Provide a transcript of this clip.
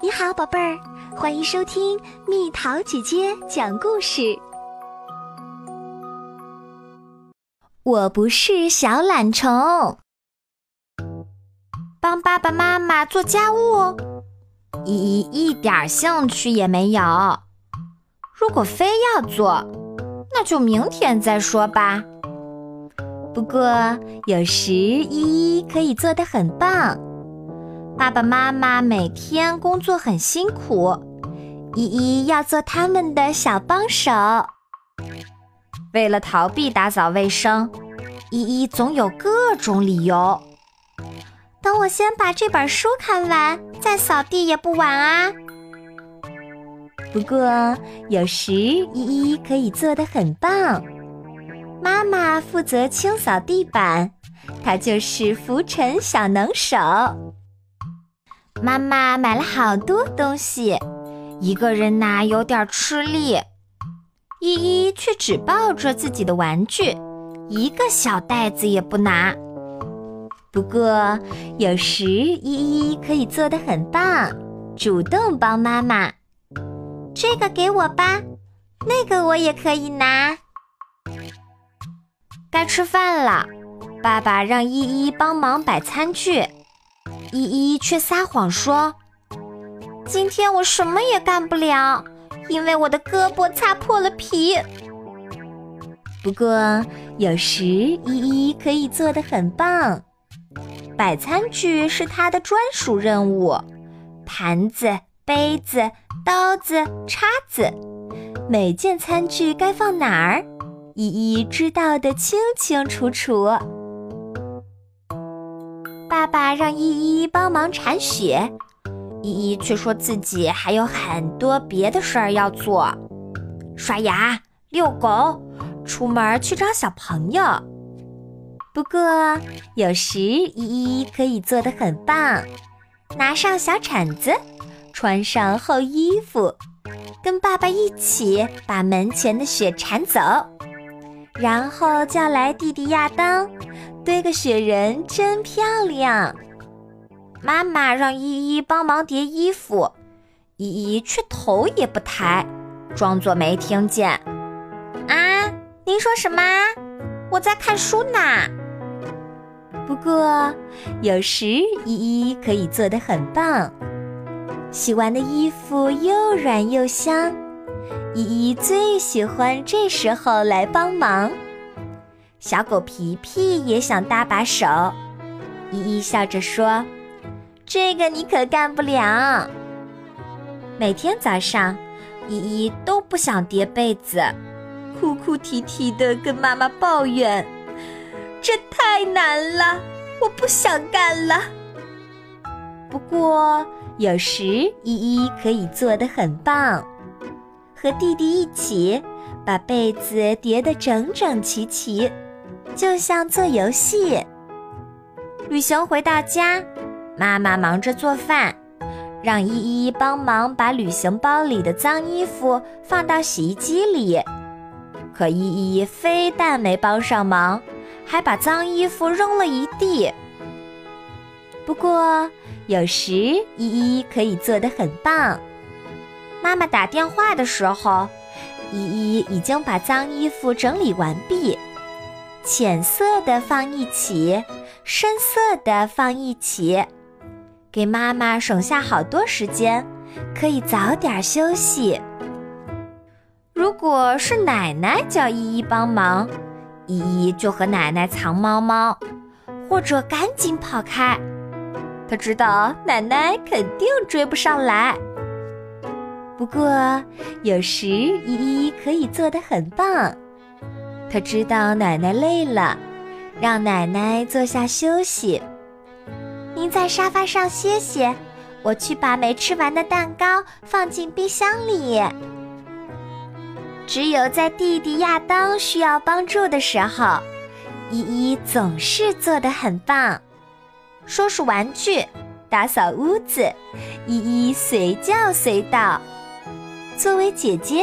你好，宝贝儿，欢迎收听蜜桃姐姐讲故事。我不是小懒虫，帮爸爸妈妈做家务，依依一点兴趣也没有。如果非要做，那就明天再说吧。不过有时依依可以做得很棒。爸爸妈妈每天工作很辛苦，依依要做他们的小帮手。为了逃避打扫卫生，依依总有各种理由。等我先把这本书看完，再扫地也不晚啊。不过有时依依可以做得很棒。妈妈负责清扫地板，她就是浮尘小能手。妈妈买了好多东西，一个人拿有点吃力。依依却只抱着自己的玩具，一个小袋子也不拿。不过有时依依可以做得很棒，主动帮妈妈。这个给我吧，那个我也可以拿。该吃饭了，爸爸让依依帮忙摆餐具。依依却撒谎说：“今天我什么也干不了，因为我的胳膊擦破了皮。”不过有时依依可以做得很棒，摆餐具是她的专属任务，盘子、杯子、刀子、叉子，每件餐具该放哪儿，依依知道的清清楚楚。爸爸让依依帮忙铲雪，依依却说自己还有很多别的事儿要做：刷牙、遛狗、出门去找小朋友。不过有时依依可以做得很棒，拿上小铲子，穿上厚衣服，跟爸爸一起把门前的雪铲走，然后叫来弟弟亚当。堆个雪人真漂亮。妈妈让依依帮忙叠衣服，依依却头也不抬，装作没听见。啊，您说什么？我在看书呢。不过有时依依可以做得很棒，洗完的衣服又软又香，依依最喜欢这时候来帮忙。小狗皮皮也想搭把手，依依笑着说：“这个你可干不了。”每天早上，依依都不想叠被子，哭哭啼啼的跟妈妈抱怨：“这太难了，我不想干了。”不过有时依依可以做得很棒，和弟弟一起把被子叠得整整齐齐。就像做游戏。旅行回到家，妈妈忙着做饭，让依依帮忙把旅行包里的脏衣服放到洗衣机里。可依依非但没帮上忙，还把脏衣服扔了一地。不过有时依依可以做得很棒。妈妈打电话的时候，依依已经把脏衣服整理完毕。浅色的放一起，深色的放一起，给妈妈省下好多时间，可以早点休息。如果是奶奶叫依依帮忙，依依就和奶奶藏猫猫，或者赶紧跑开。她知道奶奶肯定追不上来。不过有时依依可以做得很棒。他知道奶奶累了，让奶奶坐下休息。您在沙发上歇歇，我去把没吃完的蛋糕放进冰箱里。只有在弟弟亚当需要帮助的时候，依依总是做得很棒。收拾玩具，打扫屋子，依依随叫随到。作为姐姐。